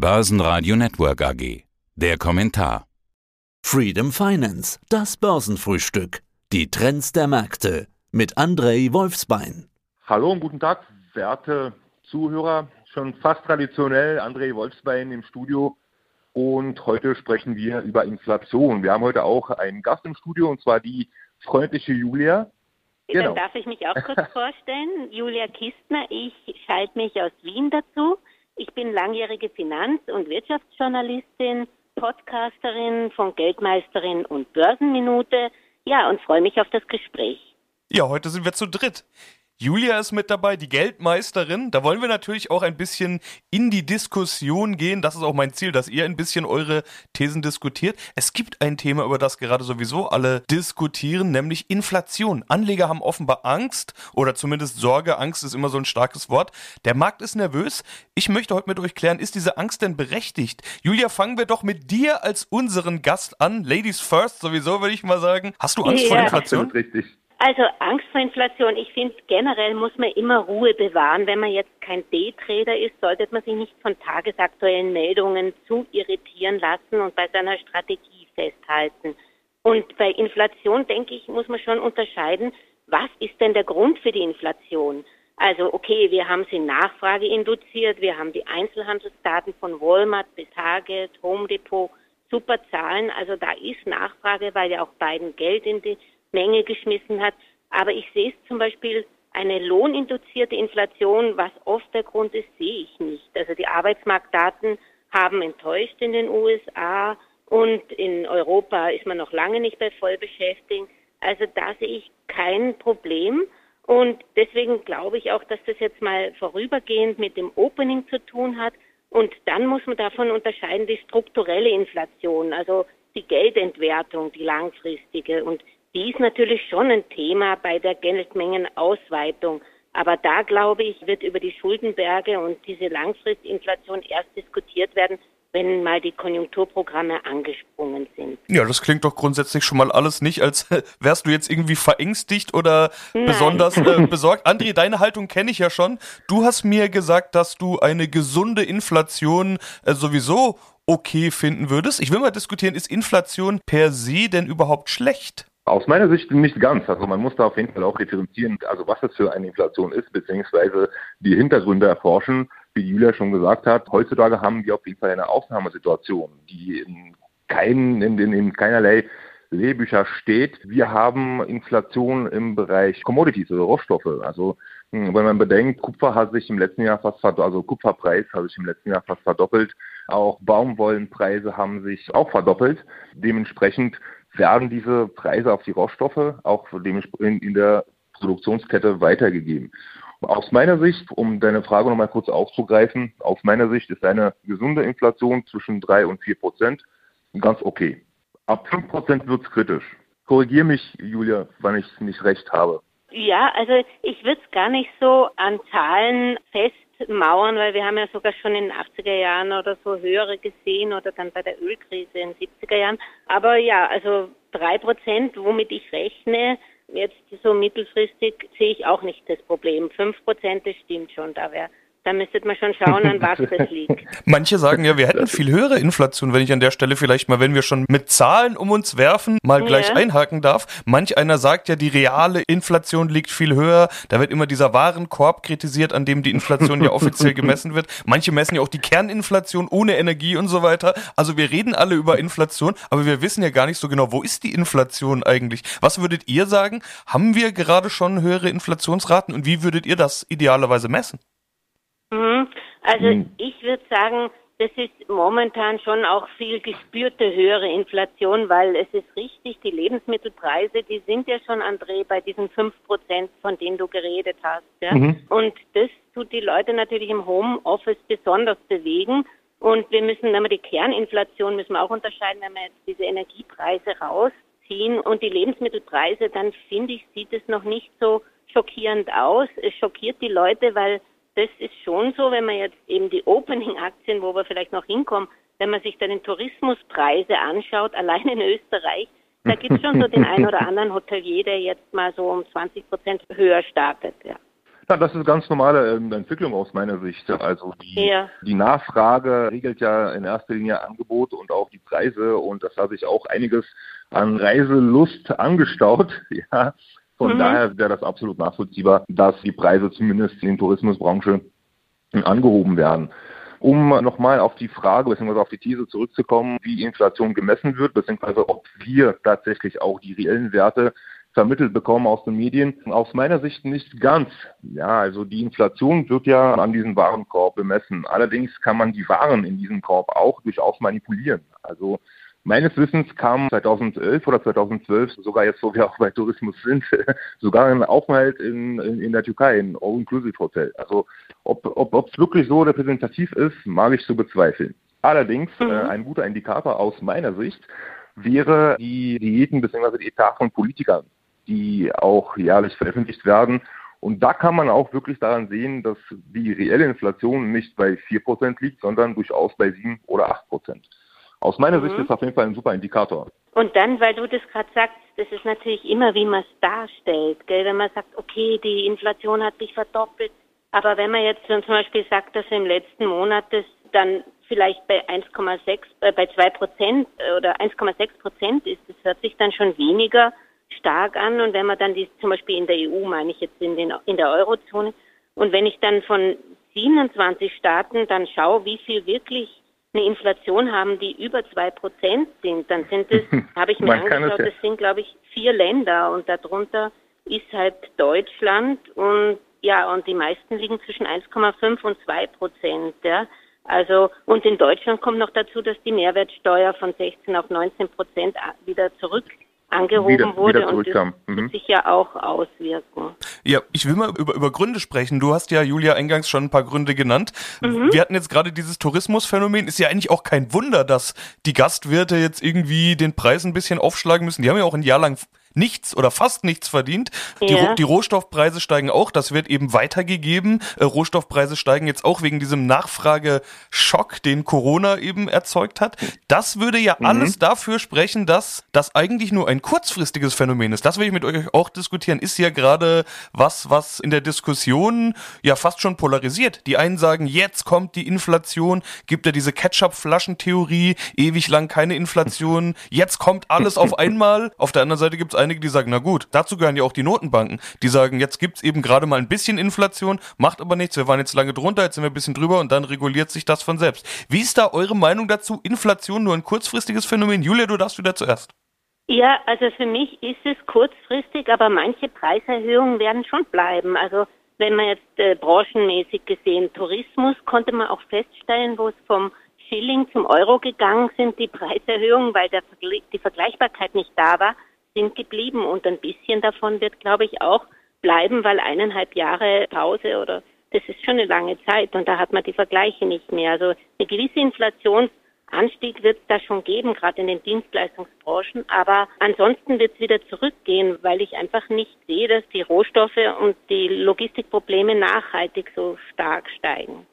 Börsenradio Network AG. Der Kommentar. Freedom Finance, das Börsenfrühstück. Die Trends der Märkte mit Andrei Wolfsbein. Hallo und guten Tag, werte Zuhörer. Schon fast traditionell André Wolfsbein im Studio. Und heute sprechen wir über Inflation. Wir haben heute auch einen Gast im Studio und zwar die freundliche Julia. Genau. Dann darf ich mich auch kurz vorstellen. Julia Kistner, ich schalte mich aus Wien dazu. Ich bin langjährige Finanz- und Wirtschaftsjournalistin, Podcasterin von Geldmeisterin und Börsenminute. Ja, und freue mich auf das Gespräch. Ja, heute sind wir zu dritt. Julia ist mit dabei, die Geldmeisterin. Da wollen wir natürlich auch ein bisschen in die Diskussion gehen. Das ist auch mein Ziel, dass ihr ein bisschen eure Thesen diskutiert. Es gibt ein Thema, über das gerade sowieso alle diskutieren, nämlich Inflation. Anleger haben offenbar Angst oder zumindest Sorge. Angst ist immer so ein starkes Wort. Der Markt ist nervös. Ich möchte heute mit euch klären, ist diese Angst denn berechtigt? Julia, fangen wir doch mit dir als unseren Gast an. Ladies first, sowieso würde ich mal sagen. Hast du Angst ja, vor Inflation? Absolut richtig. Also Angst vor Inflation. Ich finde, generell muss man immer Ruhe bewahren. Wenn man jetzt kein Daytrader ist, sollte man sich nicht von tagesaktuellen Meldungen zu irritieren lassen und bei seiner Strategie festhalten. Und bei Inflation, denke ich, muss man schon unterscheiden, was ist denn der Grund für die Inflation? Also okay, wir haben sie Nachfrage induziert, wir haben die Einzelhandelsdaten von Walmart bis Target, Home Depot, super Zahlen. Also da ist Nachfrage, weil ja auch beiden Geld in die Menge geschmissen hat. Aber ich sehe es zum Beispiel, eine lohninduzierte Inflation, was oft der Grund ist, sehe ich nicht. Also die Arbeitsmarktdaten haben enttäuscht in den USA und in Europa ist man noch lange nicht bei Vollbeschäftigung. Also da sehe ich kein Problem. Und deswegen glaube ich auch, dass das jetzt mal vorübergehend mit dem Opening zu tun hat. Und dann muss man davon unterscheiden die strukturelle Inflation, also die Geldentwertung, die langfristige. Und die ist natürlich schon ein Thema bei der Geldmengenausweitung. Aber da, glaube ich, wird über die Schuldenberge und diese Langfristinflation erst diskutiert werden, wenn mal die Konjunkturprogramme angesprungen sind. Ja, das klingt doch grundsätzlich schon mal alles nicht, als wärst du jetzt irgendwie verängstigt oder Nein. besonders äh, besorgt. André, deine Haltung kenne ich ja schon. Du hast mir gesagt, dass du eine gesunde Inflation äh, sowieso okay finden würdest. Ich will mal diskutieren, ist Inflation per se denn überhaupt schlecht? Aus meiner Sicht nicht ganz. Also man muss da auf jeden Fall auch differenzieren, also was das für eine Inflation ist, beziehungsweise die Hintergründe erforschen. Wie Julia schon gesagt hat, heutzutage haben wir auf jeden Fall eine Ausnahmesituation, die in, kein, in, in, in keinerlei Lehrbücher steht. Wir haben Inflation im Bereich Commodities oder Rohstoffe. Also hm, wenn man bedenkt, Kupfer hat sich im letzten Jahr fast verdoppelt, also Kupferpreis hat sich im letzten Jahr fast verdoppelt. Auch Baumwollenpreise haben sich auch verdoppelt. Dementsprechend werden diese Preise auf die Rohstoffe auch in der Produktionskette weitergegeben. Aus meiner Sicht, um deine Frage nochmal kurz aufzugreifen, aus meiner Sicht ist eine gesunde Inflation zwischen drei und vier Prozent ganz okay. Ab fünf Prozent wird es kritisch. Korrigier mich, Julia, wenn ich nicht recht habe. Ja, also ich würde es gar nicht so an Zahlen fest Mauern, weil wir haben ja sogar schon in den 80er Jahren oder so höhere gesehen oder dann bei der Ölkrise in den 70er Jahren. Aber ja, also drei Prozent, womit ich rechne, jetzt so mittelfristig sehe ich auch nicht das Problem. Fünf Prozent, das stimmt schon, da wäre da müsstet man schon schauen, an was das liegt. Manche sagen ja, wir hätten viel höhere Inflation, wenn ich an der Stelle vielleicht mal, wenn wir schon mit Zahlen um uns werfen, mal gleich ja. einhaken darf. Manch einer sagt ja, die reale Inflation liegt viel höher. Da wird immer dieser Warenkorb kritisiert, an dem die Inflation ja offiziell gemessen wird. Manche messen ja auch die Kerninflation ohne Energie und so weiter. Also wir reden alle über Inflation, aber wir wissen ja gar nicht so genau, wo ist die Inflation eigentlich? Was würdet ihr sagen? Haben wir gerade schon höhere Inflationsraten und wie würdet ihr das idealerweise messen? Mhm. Also mhm. ich würde sagen, das ist momentan schon auch viel gespürte höhere Inflation, weil es ist richtig, die Lebensmittelpreise, die sind ja schon, André, bei diesen fünf Prozent, von denen du geredet hast. Ja? Mhm. Und das tut die Leute natürlich im Homeoffice besonders bewegen. Und wir müssen, wenn wir die Kerninflation müssen wir auch unterscheiden, wenn wir jetzt diese Energiepreise rausziehen und die Lebensmittelpreise, dann finde ich, sieht es noch nicht so schockierend aus. Es schockiert die Leute, weil das ist schon so, wenn man jetzt eben die Opening-Aktien, wo wir vielleicht noch hinkommen, wenn man sich dann den Tourismuspreise anschaut, allein in Österreich, da gibt es schon so den einen oder anderen Hotelier, der jetzt mal so um 20 Prozent höher startet. Ja. Ja, das ist ganz normale ähm, Entwicklung aus meiner Sicht. Also die, ja. die Nachfrage regelt ja in erster Linie Angebot und auch die Preise und das hat sich auch einiges an Reiselust angestaut. Ja, von mhm. daher wäre das absolut nachvollziehbar, dass die Preise zumindest in der Tourismusbranche angehoben werden. Um nochmal auf die Frage bzw. auf die These zurückzukommen, wie Inflation gemessen wird, beziehungsweise ob wir tatsächlich auch die reellen Werte vermittelt bekommen aus den Medien. Aus meiner Sicht nicht ganz. Ja, also die Inflation wird ja an diesem Warenkorb bemessen. Allerdings kann man die Waren in diesem Korb auch durchaus manipulieren. Also Meines Wissens kam 2011 oder 2012, sogar jetzt, wo wir auch bei Tourismus sind, sogar ein Aufenthalt in, in, in der Türkei, ein All-Inclusive-Hotel. Also ob es ob, wirklich so repräsentativ ist, mag ich zu bezweifeln. Allerdings, mhm. äh, ein guter Indikator aus meiner Sicht wäre die Diäten bzw. die Etat von Politikern die auch jährlich veröffentlicht werden. Und da kann man auch wirklich daran sehen, dass die reelle Inflation nicht bei 4% liegt, sondern durchaus bei 7 oder 8%. Aus meiner mhm. Sicht ist das auf jeden Fall ein super Indikator. Und dann, weil du das gerade sagst, das ist natürlich immer, wie man es darstellt. Gell? Wenn man sagt, okay, die Inflation hat sich verdoppelt, aber wenn man jetzt zum Beispiel sagt, dass im letzten Monat das dann vielleicht bei 1,6, äh, bei 2 Prozent äh, oder 1,6 Prozent ist, das hört sich dann schon weniger stark an. Und wenn man dann die, zum Beispiel in der EU, meine ich jetzt in, den, in der Eurozone, und wenn ich dann von 27 Staaten dann schaue, wie viel wirklich eine Inflation haben, die über zwei Prozent sind, dann sind es, habe ich mir angeschaut, das sind, glaube ich, vier Länder und darunter ist halt Deutschland und ja, und die meisten liegen zwischen 1,5 und 2 Prozent, ja. Also, und in Deutschland kommt noch dazu, dass die Mehrwertsteuer von 16 auf 19 Prozent wieder zurück angehoben wieder, wurde wieder und das mhm. wird sich ja auch auswirken. Ja, ich will mal über, über Gründe sprechen. Du hast ja, Julia, eingangs schon ein paar Gründe genannt. Mhm. Wir hatten jetzt gerade dieses Tourismusphänomen. Ist ja eigentlich auch kein Wunder, dass die Gastwirte jetzt irgendwie den Preis ein bisschen aufschlagen müssen. Die haben ja auch ein Jahr lang nichts oder fast nichts verdient. Ja. Die, die, Rohstoffpreise steigen auch, das wird eben weitergegeben. Äh, Rohstoffpreise steigen jetzt auch wegen diesem Nachfrageschock, den Corona eben erzeugt hat. Das würde ja mhm. alles dafür sprechen, dass das eigentlich nur ein kurzfristiges Phänomen ist. Das will ich mit euch auch diskutieren. Ist ja gerade was, was in der Diskussion ja fast schon polarisiert. Die einen sagen, jetzt kommt die Inflation, gibt ja diese Ketchup-Flaschentheorie, ewig lang keine Inflation, jetzt kommt alles auf einmal. Auf der anderen Seite gibt es einige, die sagen, na gut, dazu gehören ja auch die Notenbanken. Die sagen, jetzt gibt's eben gerade mal ein bisschen Inflation, macht aber nichts, wir waren jetzt lange drunter, jetzt sind wir ein bisschen drüber und dann reguliert sich das von selbst. Wie ist da eure Meinung dazu? Inflation nur ein kurzfristiges Phänomen? Julia, du darfst wieder zuerst. Ja, also für mich ist es kurzfristig, aber manche Preiserhöhungen werden schon bleiben. Also wenn man jetzt äh, branchenmäßig gesehen, Tourismus konnte man auch feststellen, wo es vom Schilling zum Euro gegangen sind, die Preiserhöhungen, weil der, die Vergleichbarkeit nicht da war sind geblieben und ein bisschen davon wird, glaube ich, auch bleiben, weil eineinhalb Jahre Pause oder das ist schon eine lange Zeit und da hat man die Vergleiche nicht mehr. Also eine gewisse Inflationsanstieg wird es da schon geben, gerade in den Dienstleistungsbranchen. Aber ansonsten wird es wieder zurückgehen, weil ich einfach nicht sehe, dass die Rohstoffe und die Logistikprobleme nachhaltig so stark steigen.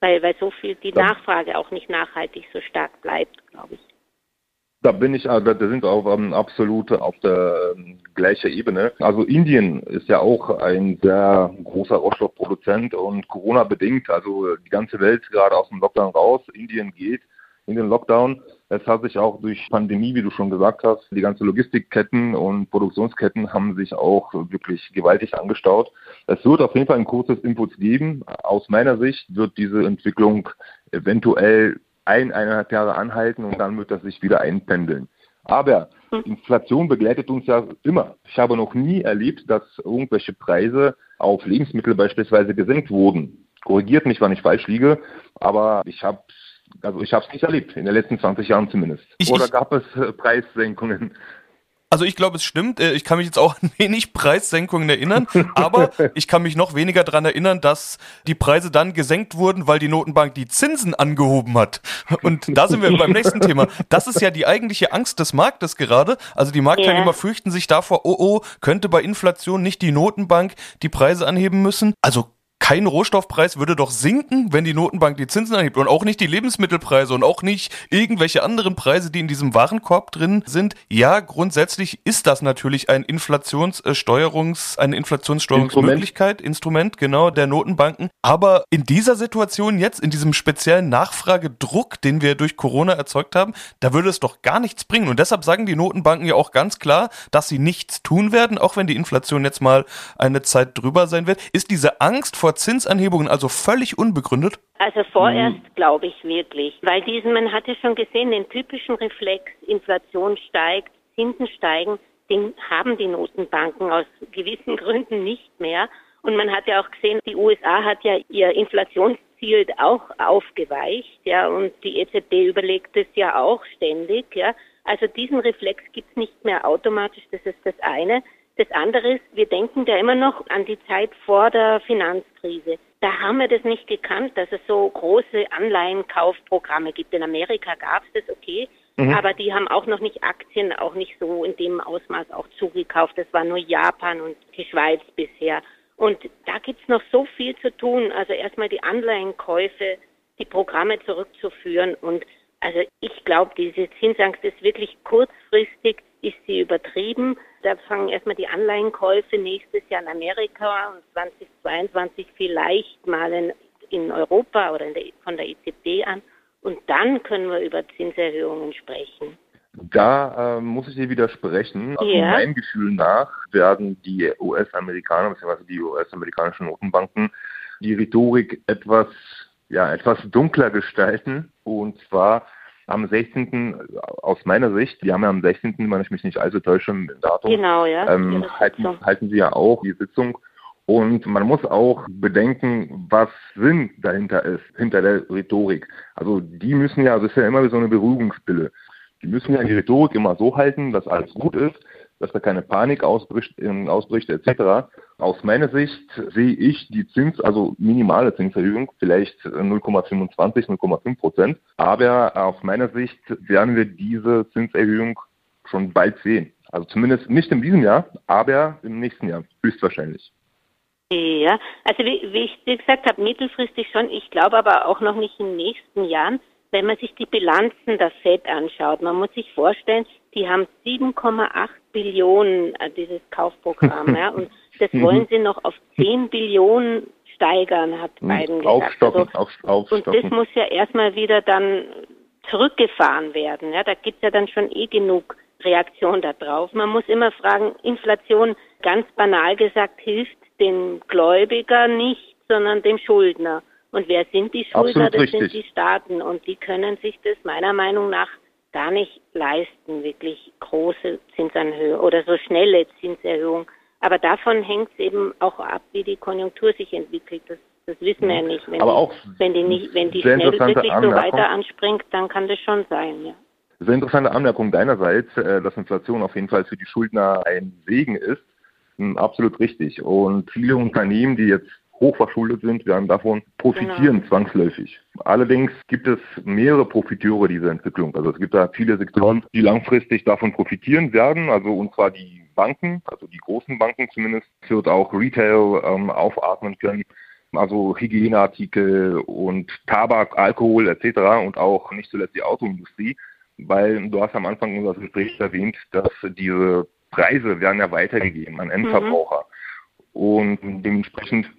Weil, weil so viel die Nachfrage auch nicht nachhaltig so stark bleibt, glaube ich. Da bin ich, also da sind wir auch ähm, absolut auf der ähm, gleichen Ebene. Also Indien ist ja auch ein sehr großer Rohstoffproduzent und Corona bedingt, also die ganze Welt gerade aus dem Lockdown raus. Indien geht in den Lockdown. Es hat sich auch durch Pandemie, wie du schon gesagt hast, die ganze Logistikketten und Produktionsketten haben sich auch wirklich gewaltig angestaut. Es wird auf jeden Fall ein kurzes Input geben. Aus meiner Sicht wird diese Entwicklung eventuell ein, eineinhalb Jahre anhalten und dann wird das sich wieder einpendeln. Aber hm. Inflation begleitet uns ja immer. Ich habe noch nie erlebt, dass irgendwelche Preise auf Lebensmittel beispielsweise gesenkt wurden. Korrigiert mich, wann ich falsch liege, aber ich habe also ich habe es nicht erlebt, in den letzten 20 Jahren zumindest. Ich, Oder gab es äh, Preissenkungen? Also ich glaube, es stimmt. Äh, ich kann mich jetzt auch an wenig Preissenkungen erinnern, aber ich kann mich noch weniger daran erinnern, dass die Preise dann gesenkt wurden, weil die Notenbank die Zinsen angehoben hat. Und da sind wir beim nächsten Thema. Das ist ja die eigentliche Angst des Marktes gerade. Also die Marktteilnehmer yeah. fürchten sich davor, oh oh, könnte bei Inflation nicht die Notenbank die Preise anheben müssen? Also kein Rohstoffpreis würde doch sinken, wenn die Notenbank die Zinsen anhebt und auch nicht die Lebensmittelpreise und auch nicht irgendwelche anderen Preise, die in diesem Warenkorb drin sind. Ja, grundsätzlich ist das natürlich ein Inflationssteuerungs, eine Inflationssteuerungsmöglichkeit, Instrument, genau, der Notenbanken. Aber in dieser Situation jetzt, in diesem speziellen Nachfragedruck, den wir durch Corona erzeugt haben, da würde es doch gar nichts bringen. Und deshalb sagen die Notenbanken ja auch ganz klar, dass sie nichts tun werden, auch wenn die Inflation jetzt mal eine Zeit drüber sein wird. Ist diese Angst vor Zinsanhebungen also völlig unbegründet? Also vorerst mhm. glaube ich wirklich, weil diesen, man hatte schon gesehen, den typischen Reflex, Inflation steigt, Zinsen steigen, den haben die Notenbanken aus gewissen Gründen nicht mehr. Und man hat ja auch gesehen, die USA hat ja ihr Inflationsziel auch aufgeweicht, ja, und die EZB überlegt es ja auch ständig, ja. Also diesen Reflex gibt es nicht mehr automatisch, das ist das eine. Das andere ist, wir denken da immer noch an die Zeit vor der Finanzkrise. Da haben wir das nicht gekannt, dass es so große Anleihenkaufprogramme gibt. In Amerika gab es das, okay, mhm. aber die haben auch noch nicht Aktien, auch nicht so in dem Ausmaß auch zugekauft. Das war nur Japan und die Schweiz bisher. Und da gibt's noch so viel zu tun. Also erstmal die Anleihenkäufe, die Programme zurückzuführen. Und also ich glaube, diese Zinsangst ist wirklich kurzfristig, ist sie übertrieben. Da fangen erstmal die Anleihenkäufe nächstes Jahr in Amerika und 2022 vielleicht mal in, in Europa oder in der, von der EZB an. Und dann können wir über Zinserhöhungen sprechen. Da äh, muss ich dir widersprechen. Also ja. meinem Gefühl nach werden die US-Amerikaner bzw. die US-amerikanischen Notenbanken die Rhetorik etwas, ja, etwas dunkler gestalten. Und zwar am 16. aus meiner Sicht, die haben ja am 16., wenn ich mich nicht allzu täusche, im Datum, genau, ja. ähm, halten, halten sie ja auch die Sitzung. Und man muss auch bedenken, was Sinn dahinter ist, hinter der Rhetorik. Also die müssen ja, das ist ja immer wie so eine Beruhigungspille. Die müssen ja die Rhetorik immer so halten, dass alles gut ist, dass da keine Panik ausbricht, äh, ausbricht etc. Aus meiner Sicht sehe ich die Zins, also minimale Zinserhöhung, vielleicht 0,25, 0,5 Prozent. Aber aus meiner Sicht werden wir diese Zinserhöhung schon bald sehen. Also zumindest nicht in diesem Jahr, aber im nächsten Jahr, höchstwahrscheinlich. Ja, also wie, wie ich gesagt habe, mittelfristig schon. Ich glaube aber auch noch nicht in den nächsten Jahren wenn man sich die Bilanzen der FED anschaut, man muss sich vorstellen, die haben 7,8 Billionen äh, dieses Kaufprogramm, ja, und das mhm. wollen sie noch auf 10 Billionen steigern, hat mhm. Biden gesagt. Aufstocken, also, auf, aufstocken. Und das muss ja erstmal wieder dann zurückgefahren werden. Ja, da gibt's ja dann schon eh genug Reaktion darauf. Man muss immer fragen, Inflation, ganz banal gesagt, hilft dem Gläubiger nicht, sondern dem Schuldner. Und wer sind die Schuldner? das richtig. sind die Staaten. Und die können sich das meiner Meinung nach gar nicht leisten, wirklich große Zinserhöhungen oder so schnelle Zinserhöhungen. Aber davon hängt es eben auch ab, wie die Konjunktur sich entwickelt. Das, das wissen wir ja nicht. Wenn Aber die, wenn die nicht, wenn die schnell wirklich so weiter anspringt, dann kann das schon sein, ja. Sehr interessante Anmerkung deinerseits, äh, dass Inflation auf jeden Fall für die Schuldner ein Segen ist. Hm, absolut richtig. Und viele Unternehmen, die jetzt hochverschuldet sind, werden davon profitieren genau. zwangsläufig. Allerdings gibt es mehrere Profiteure dieser Entwicklung. Also es gibt da viele Sektoren, die langfristig davon profitieren werden, also und zwar die Banken, also die großen Banken zumindest, wird auch Retail ähm, aufatmen können, also Hygieneartikel und Tabak, Alkohol etc. und auch nicht zuletzt die Autoindustrie, weil du hast am Anfang unseres Gesprächs erwähnt, dass diese Preise werden ja weitergegeben an Endverbraucher. Mhm. Und dementsprechend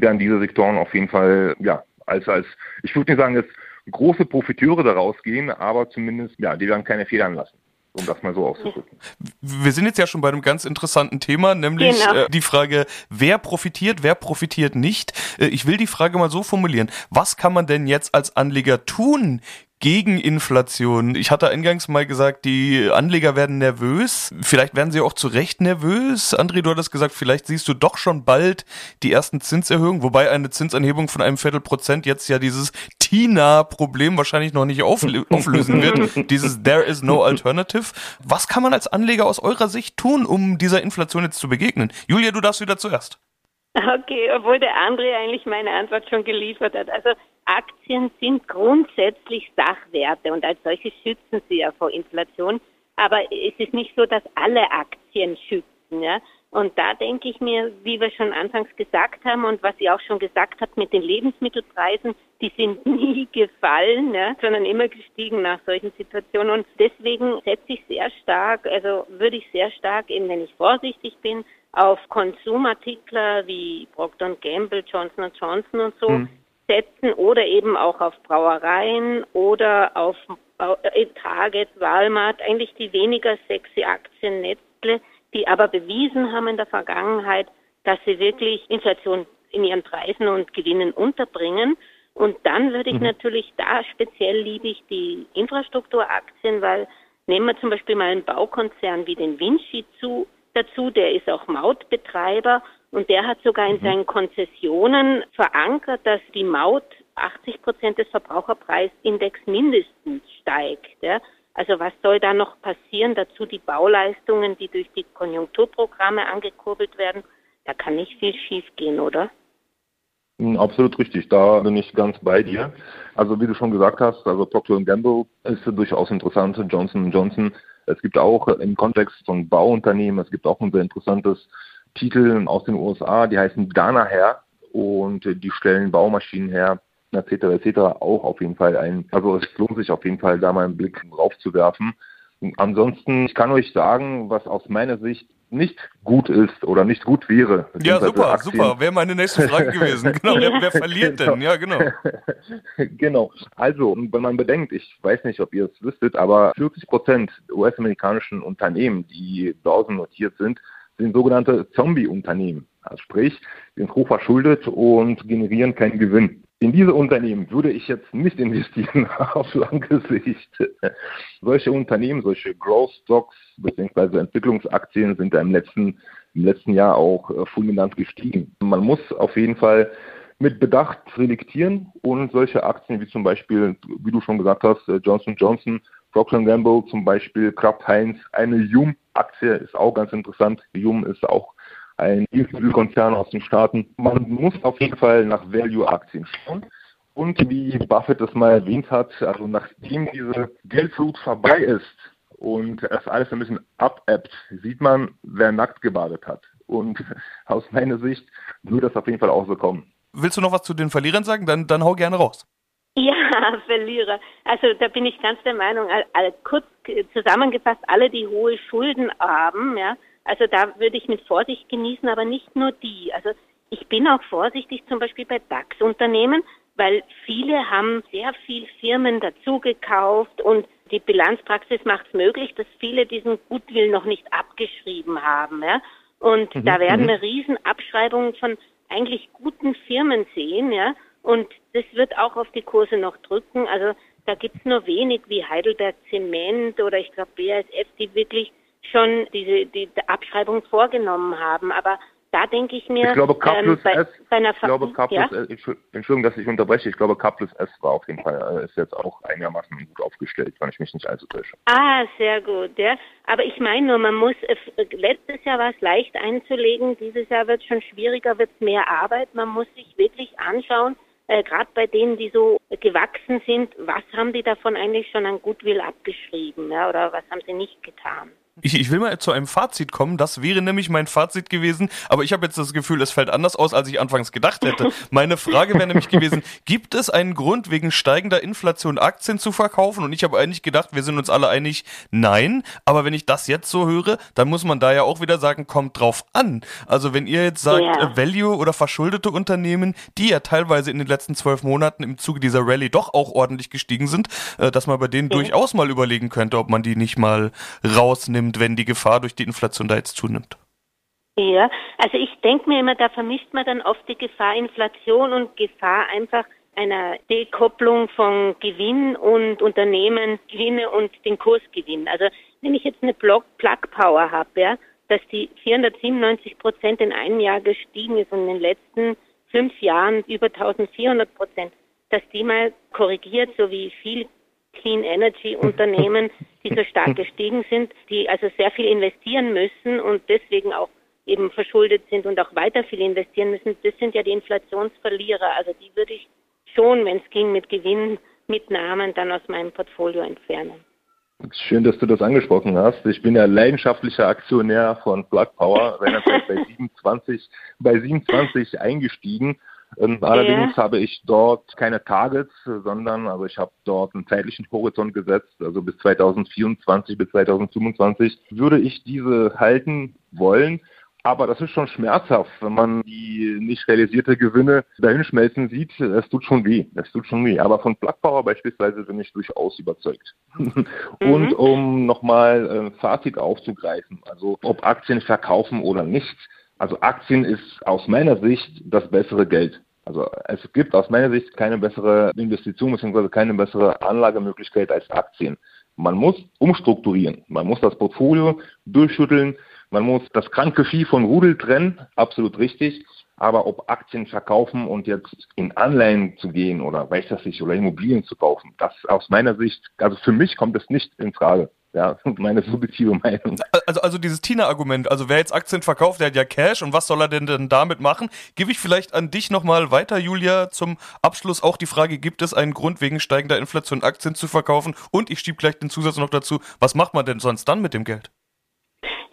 werden diese Sektoren auf jeden Fall, ja, als, als, ich würde nicht sagen, dass große Profiteure daraus gehen, aber zumindest, ja, die werden keine Federn lassen um das mal so auszudrücken. Wir sind jetzt ja schon bei einem ganz interessanten Thema, nämlich genau. äh, die Frage, wer profitiert, wer profitiert nicht. Äh, ich will die Frage mal so formulieren. Was kann man denn jetzt als Anleger tun gegen Inflation. Ich hatte eingangs mal gesagt, die Anleger werden nervös. Vielleicht werden sie auch zu Recht nervös. André, du hattest gesagt, vielleicht siehst du doch schon bald die ersten Zinserhöhungen, wobei eine Zinsanhebung von einem Viertelprozent jetzt ja dieses TINA-Problem wahrscheinlich noch nicht auflösen wird. dieses There is no alternative. Was kann man als Anleger aus eurer Sicht tun, um dieser Inflation jetzt zu begegnen? Julia, du darfst wieder zuerst. Okay, obwohl der André eigentlich meine Antwort schon geliefert hat. Also Aktien sind grundsätzlich Sachwerte und als solche schützen sie ja vor Inflation. Aber es ist nicht so, dass alle Aktien schützen. Ja? Und da denke ich mir, wie wir schon anfangs gesagt haben und was ihr auch schon gesagt habt mit den Lebensmittelpreisen, die sind nie gefallen, ne, sondern immer gestiegen nach solchen Situationen. Und deswegen setze ich sehr stark, also würde ich sehr stark, eben wenn ich vorsichtig bin, auf Konsumartikler wie Procter Gamble, Johnson Johnson und so hm. setzen oder eben auch auf Brauereien oder auf äh, Target, Walmart, eigentlich die weniger sexy Aktien, Nestle, die aber bewiesen haben in der Vergangenheit, dass sie wirklich Inflation in ihren Preisen und Gewinnen unterbringen. Und dann würde ich mhm. natürlich da speziell liebe ich die Infrastrukturaktien, weil nehmen wir zum Beispiel mal einen Baukonzern wie den Vinci zu, dazu, der ist auch Mautbetreiber und der hat sogar in mhm. seinen Konzessionen verankert, dass die Maut 80 Prozent des Verbraucherpreisindex mindestens steigt. Ja. Also was soll da noch passieren? Dazu die Bauleistungen, die durch die Konjunkturprogramme angekurbelt werden. Da kann nicht viel schiefgehen, oder? Hm, absolut richtig, da bin ich ganz bei dir. Also wie du schon gesagt hast, also Procter Gamble ist durchaus interessant, Johnson Johnson. Es gibt auch im Kontext von Bauunternehmen, es gibt auch ein sehr interessantes Titel aus den USA, die heißen Danaher und die stellen Baumaschinen her, etc. etc. auch auf jeden Fall ein. Also es lohnt sich auf jeden Fall, da mal einen Blick drauf zu werfen. Ansonsten, ich kann euch sagen, was aus meiner Sicht nicht gut ist oder nicht gut wäre. Ja, super, Aktien. super. Wäre meine nächste Frage gewesen. Genau, wer, wer verliert denn? Ja, genau. genau. Also, wenn man bedenkt, ich weiß nicht, ob ihr es wüsstet, aber 40 Prozent US-amerikanischen Unternehmen, die börsennotiert sind, sind sogenannte Zombie-Unternehmen. Also sprich, sind hoch verschuldet und generieren keinen Gewinn. In diese Unternehmen würde ich jetzt nicht investieren auf lange Sicht. Solche Unternehmen, solche Growth Stocks bzw. Entwicklungsaktien sind da im letzten, im letzten Jahr auch äh, fulminant gestiegen. Man muss auf jeden Fall mit Bedacht selektieren und solche Aktien wie zum Beispiel, wie du schon gesagt hast, äh, Johnson Johnson, Procter Gamble zum Beispiel, Kraft Heinz, eine Yum-Aktie ist auch ganz interessant. Yum ist auch ein Ölkonzern aus den Staaten. Man muss auf jeden Fall nach Value-Aktien schauen. Und wie Buffett es mal erwähnt hat, also nachdem diese Geldflut vorbei ist und es alles ein bisschen abebbt, sieht man, wer nackt gebadet hat. Und aus meiner Sicht würde das auf jeden Fall auch so kommen. Willst du noch was zu den Verlierern sagen? Dann, dann hau gerne raus. Ja, Verlierer. Also da bin ich ganz der Meinung, kurz zusammengefasst, alle, die hohe Schulden haben, ja, also da würde ich mit Vorsicht genießen, aber nicht nur die. Also ich bin auch vorsichtig zum Beispiel bei DAX-Unternehmen, weil viele haben sehr viel Firmen dazugekauft und die Bilanzpraxis macht es möglich, dass viele diesen Goodwill noch nicht abgeschrieben haben. Ja? Und mhm, da werden mhm. wir Riesenabschreibungen von eigentlich guten Firmen sehen, ja. Und das wird auch auf die Kurse noch drücken. Also da gibt's nur wenig wie Heidelberg Zement oder ich glaube BASF, die wirklich schon diese die Abschreibung vorgenommen haben. Aber da denke ich mir, ich glaube K ähm, plus ähm, bei, S, bei einer ich glaube K plus ja? S, Entschuldigung, dass ich unterbreche, ich glaube K plus S war auf jeden Fall, äh, ist jetzt auch einigermaßen gut aufgestellt, wenn ich mich nicht allzu täusche. Ah, sehr gut, ja. Aber ich meine nur, man muss, äh, letztes Jahr war es leicht einzulegen, dieses Jahr wird es schon schwieriger, wird es mehr Arbeit. Man muss sich wirklich anschauen, äh, gerade bei denen, die so gewachsen sind, was haben die davon eigentlich schon an Goodwill abgeschrieben, ja, oder was haben sie nicht getan? Ich, ich will mal zu einem Fazit kommen. Das wäre nämlich mein Fazit gewesen. Aber ich habe jetzt das Gefühl, es fällt anders aus, als ich anfangs gedacht hätte. Meine Frage wäre nämlich gewesen, gibt es einen Grund, wegen steigender Inflation Aktien zu verkaufen? Und ich habe eigentlich gedacht, wir sind uns alle einig, nein. Aber wenn ich das jetzt so höre, dann muss man da ja auch wieder sagen, kommt drauf an. Also wenn ihr jetzt sagt, yeah. Value oder verschuldete Unternehmen, die ja teilweise in den letzten zwölf Monaten im Zuge dieser Rallye doch auch ordentlich gestiegen sind, äh, dass man bei denen ja. durchaus mal überlegen könnte, ob man die nicht mal rausnimmt zunimmt, wenn die Gefahr durch die Inflation da jetzt zunimmt? Ja, also ich denke mir immer, da vermischt man dann oft die Gefahr Inflation und Gefahr einfach einer Dekopplung von Gewinn und Unternehmensgewinne und den Kursgewinn. Also wenn ich jetzt eine Plug Power habe, ja, dass die 497 Prozent in einem Jahr gestiegen ist und in den letzten fünf Jahren über 1400 Prozent, dass die mal korrigiert, so wie viel Clean Energy Unternehmen, die so stark gestiegen sind, die also sehr viel investieren müssen und deswegen auch eben verschuldet sind und auch weiter viel investieren müssen, das sind ja die Inflationsverlierer. Also die würde ich schon, wenn es ging, mit Gewinnmitnahmen dann aus meinem Portfolio entfernen. Schön, dass du das angesprochen hast. Ich bin ja leidenschaftlicher Aktionär von Plug Power, seinerzeit bei 27, bei 27 eingestiegen. Ähm, allerdings ja. habe ich dort keine Targets, sondern also ich habe dort einen zeitlichen Horizont gesetzt, also bis 2024 bis 2025 würde ich diese halten wollen. Aber das ist schon schmerzhaft, wenn man die nicht realisierte Gewinne dahinschmelzen sieht. Es tut schon weh. Es tut schon weh. Aber von Plug Power beispielsweise bin ich durchaus überzeugt. Mhm. Und um nochmal äh, Fazit aufzugreifen, also ob Aktien verkaufen oder nicht. Also Aktien ist aus meiner Sicht das bessere Geld. Also es gibt aus meiner Sicht keine bessere Investition bzw. keine bessere Anlagemöglichkeit als Aktien. Man muss umstrukturieren. Man muss das Portfolio durchschütteln. Man muss das kranke Vieh von Rudel trennen, absolut richtig. Aber ob Aktien verkaufen und jetzt in Anleihen zu gehen oder weiß das nicht, oder Immobilien zu kaufen, das aus meiner Sicht, also für mich kommt es nicht in Frage. Ja, meine subjektive Meinung. Also, also dieses Tina-Argument, also wer jetzt Aktien verkauft, der hat ja Cash und was soll er denn, denn damit machen? Gebe ich vielleicht an dich nochmal weiter, Julia, zum Abschluss auch die Frage, gibt es einen Grund wegen steigender Inflation Aktien zu verkaufen? Und ich schiebe gleich den Zusatz noch dazu, was macht man denn sonst dann mit dem Geld?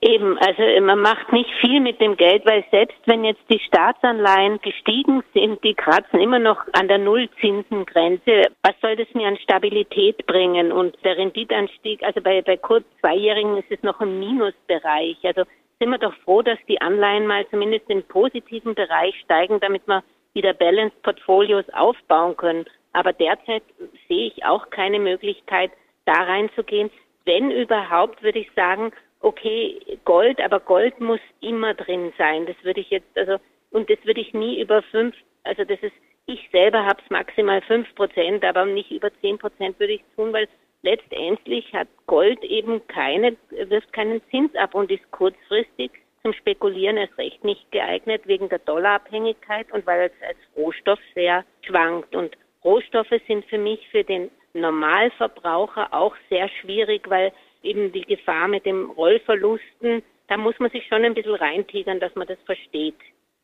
Eben, also man macht nicht viel mit dem Geld, weil selbst wenn jetzt die Staatsanleihen gestiegen sind, die kratzen immer noch an der Nullzinsengrenze. Was soll das mir an Stabilität bringen? Und der Renditanstieg, also bei, bei kurz Zweijährigen ist es noch im Minusbereich. Also sind wir doch froh, dass die Anleihen mal zumindest im positiven Bereich steigen, damit wir wieder Balanced Portfolios aufbauen können. Aber derzeit sehe ich auch keine Möglichkeit, da reinzugehen. Wenn überhaupt, würde ich sagen, okay, Gold, aber Gold muss immer drin sein. Das würde ich jetzt, also, und das würde ich nie über fünf, also das ist, ich selber habe es maximal fünf Prozent, aber nicht über zehn Prozent würde ich tun, weil letztendlich hat Gold eben keine, wirft keinen Zins ab und ist kurzfristig zum Spekulieren erst recht nicht geeignet wegen der Dollarabhängigkeit und weil es als Rohstoff sehr schwankt. Und Rohstoffe sind für mich für den Normalverbraucher auch sehr schwierig, weil eben die Gefahr mit dem Rollverlusten, da muss man sich schon ein bisschen reintigern, dass man das versteht,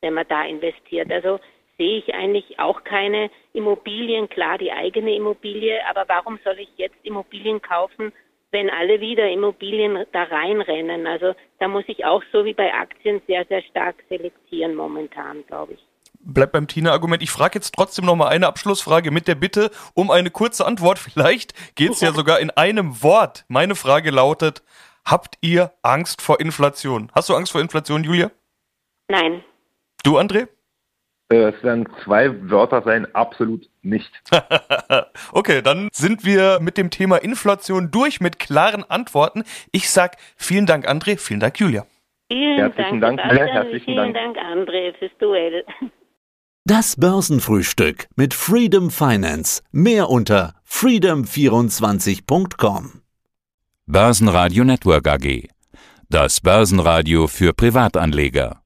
wenn man da investiert. Also sehe ich eigentlich auch keine Immobilien, klar die eigene Immobilie, aber warum soll ich jetzt Immobilien kaufen, wenn alle wieder Immobilien da reinrennen? Also da muss ich auch so wie bei Aktien sehr, sehr stark selektieren momentan, glaube ich bleib beim Tina-Argument. Ich frage jetzt trotzdem noch mal eine Abschlussfrage mit der Bitte um eine kurze Antwort. Vielleicht geht's ja sogar in einem Wort. Meine Frage lautet, habt ihr Angst vor Inflation? Hast du Angst vor Inflation, Julia? Nein. Du, André? Äh, es werden zwei Wörter sein, absolut nicht. okay, dann sind wir mit dem Thema Inflation durch mit klaren Antworten. Ich sag vielen Dank, André, vielen Dank, Julia. Vielen herzlichen Dank, Dank herzlichen vielen Dank, André, fürs Duell. Das Börsenfrühstück mit Freedom Finance. Mehr unter freedom24.com. Börsenradio Network AG. Das Börsenradio für Privatanleger.